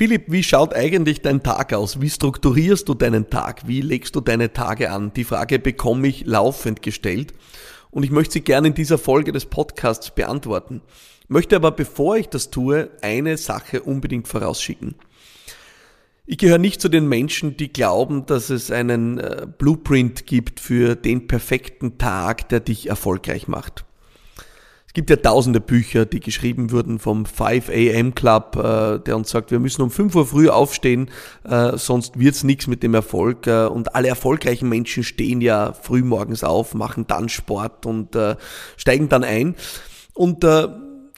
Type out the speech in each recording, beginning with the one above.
Philipp, wie schaut eigentlich dein Tag aus? Wie strukturierst du deinen Tag? Wie legst du deine Tage an? Die Frage bekomme ich laufend gestellt und ich möchte sie gerne in dieser Folge des Podcasts beantworten. Möchte aber, bevor ich das tue, eine Sache unbedingt vorausschicken. Ich gehöre nicht zu den Menschen, die glauben, dass es einen äh, Blueprint gibt für den perfekten Tag, der dich erfolgreich macht. Es gibt ja tausende Bücher, die geschrieben wurden vom 5 AM Club, äh, der uns sagt, wir müssen um 5 Uhr früh aufstehen, äh, sonst wird's nichts mit dem Erfolg. Äh, und alle erfolgreichen Menschen stehen ja früh morgens auf, machen dann Sport und äh, steigen dann ein. Und äh,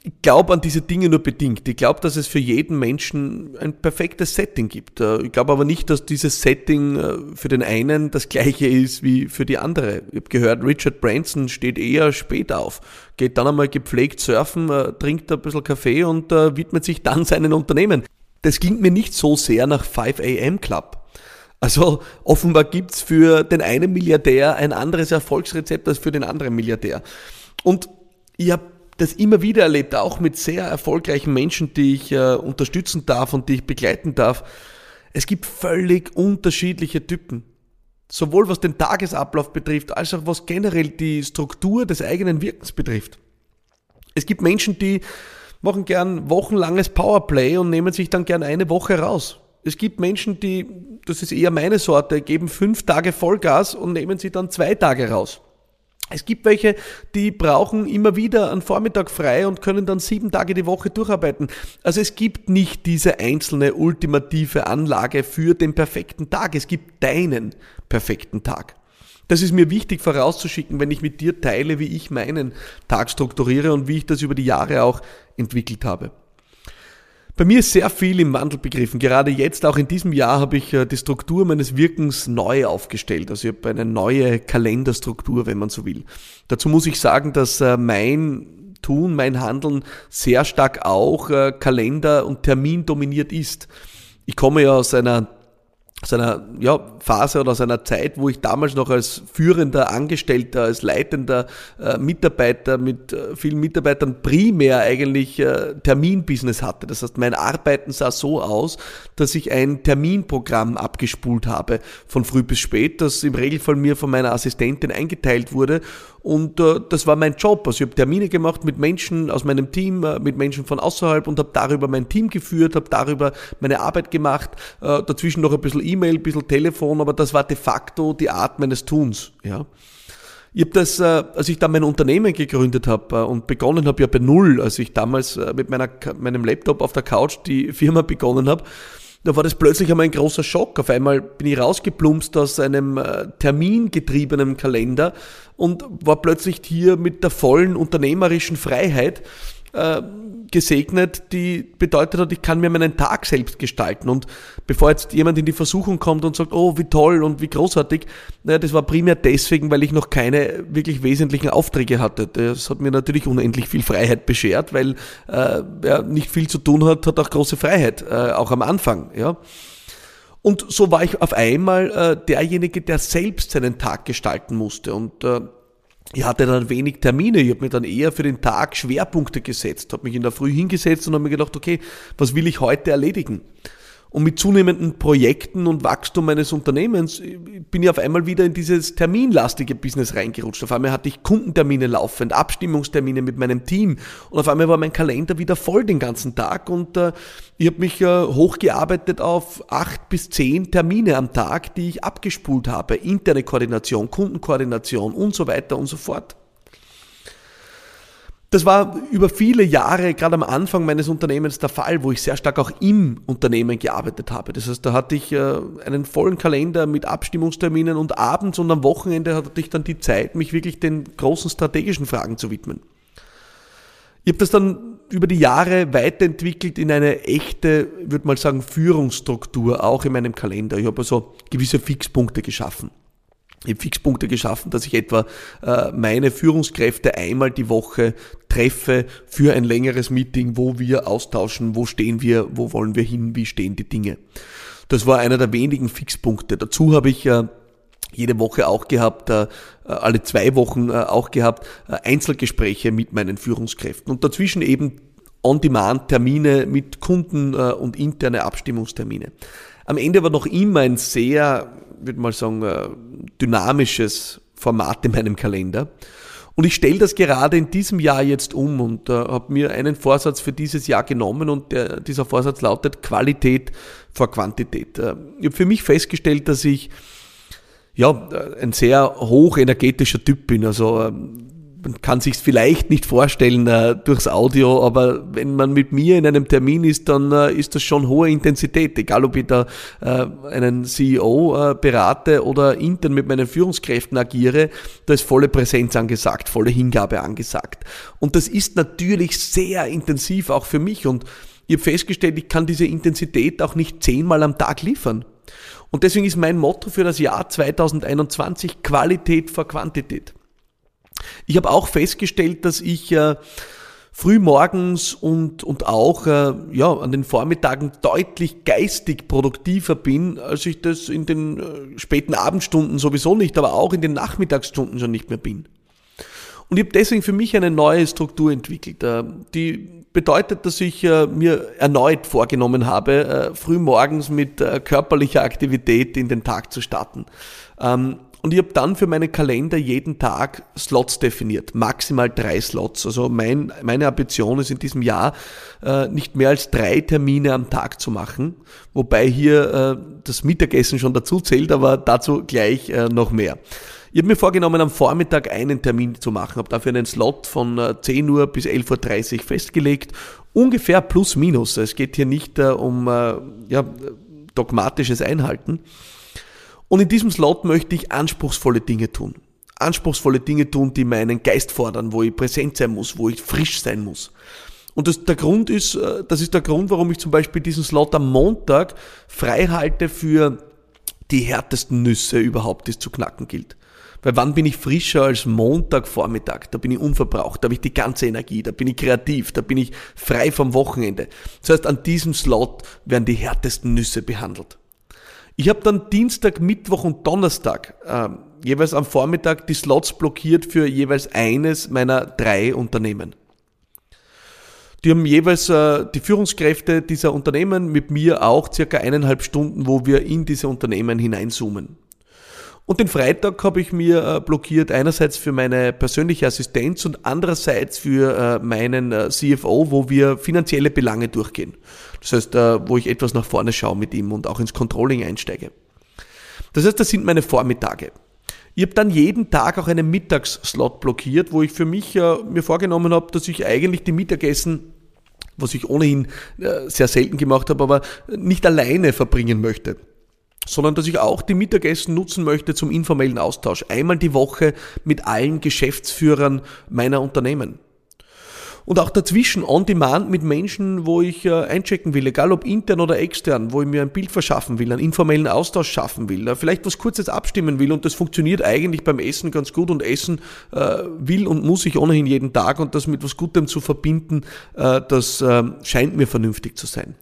ich glaube an diese Dinge nur bedingt. Ich glaube, dass es für jeden Menschen ein perfektes Setting gibt. Äh, ich glaube aber nicht, dass dieses Setting äh, für den einen das gleiche ist wie für die andere. Ich habe gehört, Richard Branson steht eher spät auf, geht dann einmal gepflegt surfen, äh, trinkt ein bisschen Kaffee und widmet sich dann seinen Unternehmen. Das klingt mir nicht so sehr nach 5 AM Club. Also offenbar gibt's für den einen Milliardär ein anderes Erfolgsrezept als für den anderen Milliardär. Und ich habe das immer wieder erlebt, auch mit sehr erfolgreichen Menschen, die ich äh, unterstützen darf und die ich begleiten darf. Es gibt völlig unterschiedliche Typen. Sowohl was den Tagesablauf betrifft, als auch was generell die Struktur des eigenen Wirkens betrifft. Es gibt Menschen, die machen gern wochenlanges Powerplay und nehmen sich dann gern eine Woche raus. Es gibt Menschen, die, das ist eher meine Sorte, geben fünf Tage Vollgas und nehmen sich dann zwei Tage raus. Es gibt welche, die brauchen immer wieder einen Vormittag frei und können dann sieben Tage die Woche durcharbeiten. Also es gibt nicht diese einzelne ultimative Anlage für den perfekten Tag. Es gibt deinen perfekten Tag. Das ist mir wichtig vorauszuschicken, wenn ich mit dir teile, wie ich meinen Tag strukturiere und wie ich das über die Jahre auch entwickelt habe. Bei mir ist sehr viel im Wandel begriffen. Gerade jetzt, auch in diesem Jahr, habe ich äh, die Struktur meines Wirkens neu aufgestellt. Also ich habe eine neue Kalenderstruktur, wenn man so will. Dazu muss ich sagen, dass äh, mein Tun, mein Handeln sehr stark auch äh, Kalender- und Termin dominiert ist. Ich komme ja aus einer seiner ja, Phase oder seiner Zeit, wo ich damals noch als führender Angestellter, als leitender äh, Mitarbeiter mit äh, vielen Mitarbeitern primär eigentlich äh, Terminbusiness hatte. Das heißt, mein Arbeiten sah so aus, dass ich ein Terminprogramm abgespult habe von früh bis spät, das im Regelfall mir von meiner Assistentin eingeteilt wurde und äh, das war mein Job. Also ich habe Termine gemacht mit Menschen aus meinem Team, äh, mit Menschen von außerhalb und habe darüber mein Team geführt, habe darüber meine Arbeit gemacht. Äh, dazwischen noch ein bisschen E-Mail, ein bisschen Telefon, aber das war de facto die Art meines Tuns. Ja. Ich habe das, äh, als ich da mein Unternehmen gegründet habe äh, und begonnen habe ja bei Null, als ich damals äh, mit meiner, meinem Laptop auf der Couch die Firma begonnen habe, da war das plötzlich einmal ein großer Schock. Auf einmal bin ich rausgeplumpst aus einem termingetriebenen Kalender und war plötzlich hier mit der vollen unternehmerischen Freiheit äh, gesegnet, die bedeutet hat, ich kann mir meinen Tag selbst gestalten. Und bevor jetzt jemand in die Versuchung kommt und sagt, oh, wie toll und wie großartig, naja, das war primär deswegen, weil ich noch keine wirklich wesentlichen Aufträge hatte. Das hat mir natürlich unendlich viel Freiheit beschert, weil äh, wer nicht viel zu tun hat, hat auch große Freiheit, äh, auch am Anfang. Ja. Und so war ich auf einmal äh, derjenige, der selbst seinen Tag gestalten musste. Und äh, ich hatte dann wenig Termine. Ich habe mir dann eher für den Tag Schwerpunkte gesetzt, habe mich in der Früh hingesetzt und habe mir gedacht, okay, was will ich heute erledigen? Und mit zunehmenden Projekten und Wachstum meines Unternehmens bin ich auf einmal wieder in dieses terminlastige Business reingerutscht. Auf einmal hatte ich Kundentermine laufend, Abstimmungstermine mit meinem Team und auf einmal war mein Kalender wieder voll den ganzen Tag und äh, ich habe mich äh, hochgearbeitet auf acht bis zehn Termine am Tag, die ich abgespult habe. Interne Koordination, Kundenkoordination und so weiter und so fort. Das war über viele Jahre, gerade am Anfang meines Unternehmens, der Fall, wo ich sehr stark auch im Unternehmen gearbeitet habe. Das heißt, da hatte ich äh, einen vollen Kalender mit Abstimmungsterminen und abends und am Wochenende hatte ich dann die Zeit, mich wirklich den großen strategischen Fragen zu widmen. Ich habe das dann über die Jahre weiterentwickelt in eine echte, würde mal sagen, Führungsstruktur, auch in meinem Kalender. Ich habe also gewisse Fixpunkte geschaffen. Ich habe Fixpunkte geschaffen, dass ich etwa äh, meine Führungskräfte einmal die Woche treffe für ein längeres Meeting, wo wir austauschen, wo stehen wir, wo wollen wir hin, wie stehen die Dinge. Das war einer der wenigen Fixpunkte. Dazu habe ich äh, jede Woche auch gehabt, äh, alle zwei Wochen auch gehabt, Einzelgespräche mit meinen Führungskräften und dazwischen eben On-Demand-Termine mit Kunden und interne Abstimmungstermine. Am Ende war noch immer ein sehr, würde mal sagen, äh, dynamisches Format in meinem Kalender. Und ich stelle das gerade in diesem Jahr jetzt um und äh, habe mir einen Vorsatz für dieses Jahr genommen und der, dieser Vorsatz lautet Qualität vor Quantität. Äh, ich habe für mich festgestellt, dass ich ja, ein sehr hochenergetischer Typ bin. Also ähm, man kann sich vielleicht nicht vorstellen äh, durchs Audio, aber wenn man mit mir in einem Termin ist, dann äh, ist das schon hohe Intensität. Egal, ob ich da äh, einen CEO äh, berate oder intern mit meinen Führungskräften agiere, da ist volle Präsenz angesagt, volle Hingabe angesagt. Und das ist natürlich sehr intensiv auch für mich und ich habe festgestellt, ich kann diese Intensität auch nicht zehnmal am Tag liefern. Und deswegen ist mein Motto für das Jahr 2021 Qualität vor Quantität. Ich habe auch festgestellt, dass ich äh, früh morgens und, und auch äh, ja, an den Vormittagen deutlich geistig produktiver bin, als ich das in den äh, späten Abendstunden sowieso nicht, aber auch in den Nachmittagsstunden schon nicht mehr bin. Und ich habe deswegen für mich eine neue Struktur entwickelt, äh, die bedeutet, dass ich äh, mir erneut vorgenommen habe, äh, früh morgens mit äh, körperlicher Aktivität in den Tag zu starten. Ähm, und ich habe dann für meinen Kalender jeden Tag Slots definiert, maximal drei Slots. Also mein, meine Ambition ist in diesem Jahr äh, nicht mehr als drei Termine am Tag zu machen, wobei hier äh, das Mittagessen schon dazu zählt, aber dazu gleich äh, noch mehr. Ich habe mir vorgenommen, am Vormittag einen Termin zu machen, habe dafür einen Slot von 10 äh, Uhr bis 11.30 Uhr festgelegt, ungefähr plus minus. Es geht hier nicht äh, um äh, ja, dogmatisches Einhalten. Und in diesem Slot möchte ich anspruchsvolle Dinge tun. Anspruchsvolle Dinge tun, die meinen Geist fordern, wo ich präsent sein muss, wo ich frisch sein muss. Und das, der Grund ist, äh, das ist der Grund, warum ich zum Beispiel diesen Slot am Montag frei halte für die härtesten Nüsse überhaupt, die es zu knacken gilt. Weil wann bin ich frischer als Montagvormittag? Da bin ich unverbraucht, da habe ich die ganze Energie, da bin ich kreativ, da bin ich frei vom Wochenende. Das heißt, an diesem Slot werden die härtesten Nüsse behandelt. Ich habe dann Dienstag, Mittwoch und Donnerstag äh, jeweils am Vormittag die Slots blockiert für jeweils eines meiner drei Unternehmen. Die haben jeweils äh, die Führungskräfte dieser Unternehmen mit mir auch circa eineinhalb Stunden, wo wir in diese Unternehmen hineinzoomen. Und den Freitag habe ich mir äh, blockiert, einerseits für meine persönliche Assistenz und andererseits für äh, meinen äh, CFO, wo wir finanzielle Belange durchgehen. Das heißt, wo ich etwas nach vorne schaue mit ihm und auch ins Controlling einsteige. Das heißt, das sind meine Vormittage. Ich habe dann jeden Tag auch einen Mittagsslot blockiert, wo ich für mich mir vorgenommen habe, dass ich eigentlich die Mittagessen was ich ohnehin sehr selten gemacht habe, aber nicht alleine verbringen möchte sondern dass ich auch die Mittagessen nutzen möchte zum informellen Austausch. Einmal die Woche mit allen Geschäftsführern meiner Unternehmen. Und auch dazwischen on demand mit Menschen, wo ich äh, einchecken will, egal ob intern oder extern, wo ich mir ein Bild verschaffen will, einen informellen Austausch schaffen will, äh, vielleicht was Kurzes abstimmen will und das funktioniert eigentlich beim Essen ganz gut und Essen äh, will und muss ich ohnehin jeden Tag und das mit was Gutem zu verbinden, das äh, scheint mir vernünftig zu sein.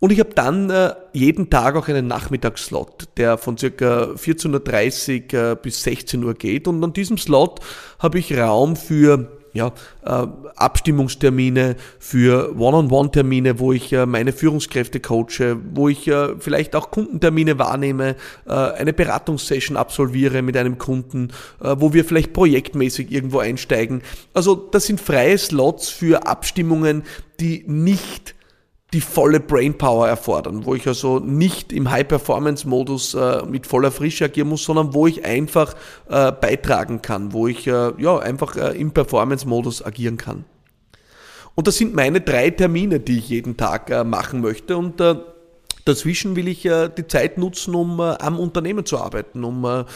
Und ich habe dann äh, jeden Tag auch einen Nachmittagsslot, der von circa 14.30 Uhr äh, bis 16 Uhr geht. Und an diesem Slot habe ich Raum für ja, äh, Abstimmungstermine, für One-on-One-Termine, wo ich äh, meine Führungskräfte coache, wo ich äh, vielleicht auch Kundentermine wahrnehme, äh, eine Beratungssession absolviere mit einem Kunden, äh, wo wir vielleicht projektmäßig irgendwo einsteigen. Also das sind freie Slots für Abstimmungen, die nicht die volle Brainpower erfordern, wo ich also nicht im High-Performance-Modus äh, mit voller Frische agieren muss, sondern wo ich einfach äh, beitragen kann, wo ich äh, ja, einfach äh, im Performance-Modus agieren kann. Und das sind meine drei Termine, die ich jeden Tag äh, machen möchte und äh, Dazwischen will ich die Zeit nutzen, um am Unternehmen zu arbeiten, um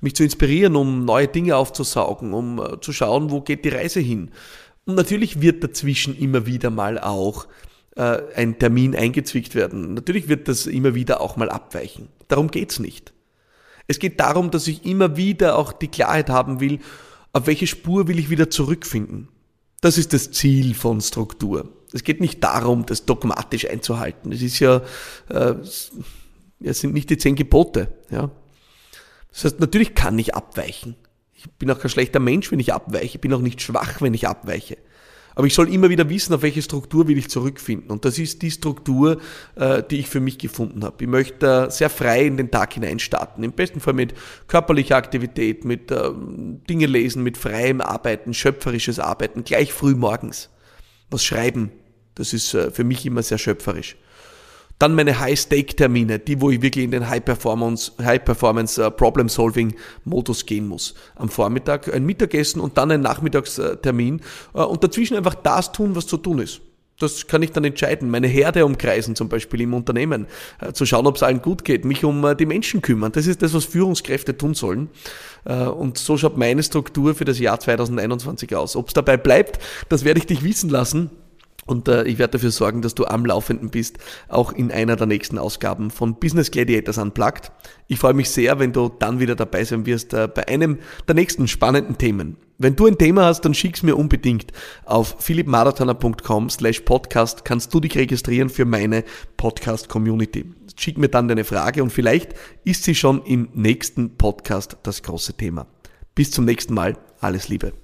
mich zu inspirieren, um neue Dinge aufzusaugen, um zu schauen, wo geht die Reise hin. Und natürlich wird dazwischen immer wieder mal auch äh, ein Termin eingezwickt werden. Natürlich wird das immer wieder auch mal abweichen. Darum geht's nicht. Es geht darum, dass ich immer wieder auch die Klarheit haben will, auf welche Spur will ich wieder zurückfinden. Das ist das Ziel von Struktur. Es geht nicht darum, das dogmatisch einzuhalten. Es ist ja, äh, es sind nicht die zehn Gebote. Ja. Das heißt, natürlich kann ich abweichen. Ich bin auch kein schlechter Mensch, wenn ich abweiche. Ich bin auch nicht schwach, wenn ich abweiche. Aber ich soll immer wieder wissen, auf welche Struktur will ich zurückfinden. Und das ist die Struktur, äh, die ich für mich gefunden habe. Ich möchte sehr frei in den Tag hinein starten. Im besten Fall mit körperlicher Aktivität, mit ähm, Dinge lesen, mit freiem Arbeiten, schöpferisches Arbeiten, gleich früh morgens. Was schreiben, das ist äh, für mich immer sehr schöpferisch. Dann meine High-Stake-Termine, die, wo ich wirklich in den High-Performance, High-Performance uh, Problem-Solving-Modus gehen muss. Am Vormittag ein Mittagessen und dann ein Nachmittagstermin uh, und dazwischen einfach das tun, was zu tun ist. Das kann ich dann entscheiden. Meine Herde umkreisen, zum Beispiel im Unternehmen, uh, zu schauen, ob es allen gut geht, mich um die Menschen kümmern. Das ist das, was Führungskräfte tun sollen. Und so schaut meine Struktur für das Jahr 2021 aus. Ob es dabei bleibt, das werde ich dich wissen lassen. Und äh, ich werde dafür sorgen, dass du am Laufenden bist, auch in einer der nächsten Ausgaben von Business Gladiators Unplugged. Ich freue mich sehr, wenn du dann wieder dabei sein wirst äh, bei einem der nächsten spannenden Themen. Wenn du ein Thema hast, dann schick's mir unbedingt. Auf philippmarathoner.com slash podcast kannst du dich registrieren für meine Podcast-Community. Schick mir dann deine Frage und vielleicht ist sie schon im nächsten Podcast das große Thema. Bis zum nächsten Mal. Alles Liebe.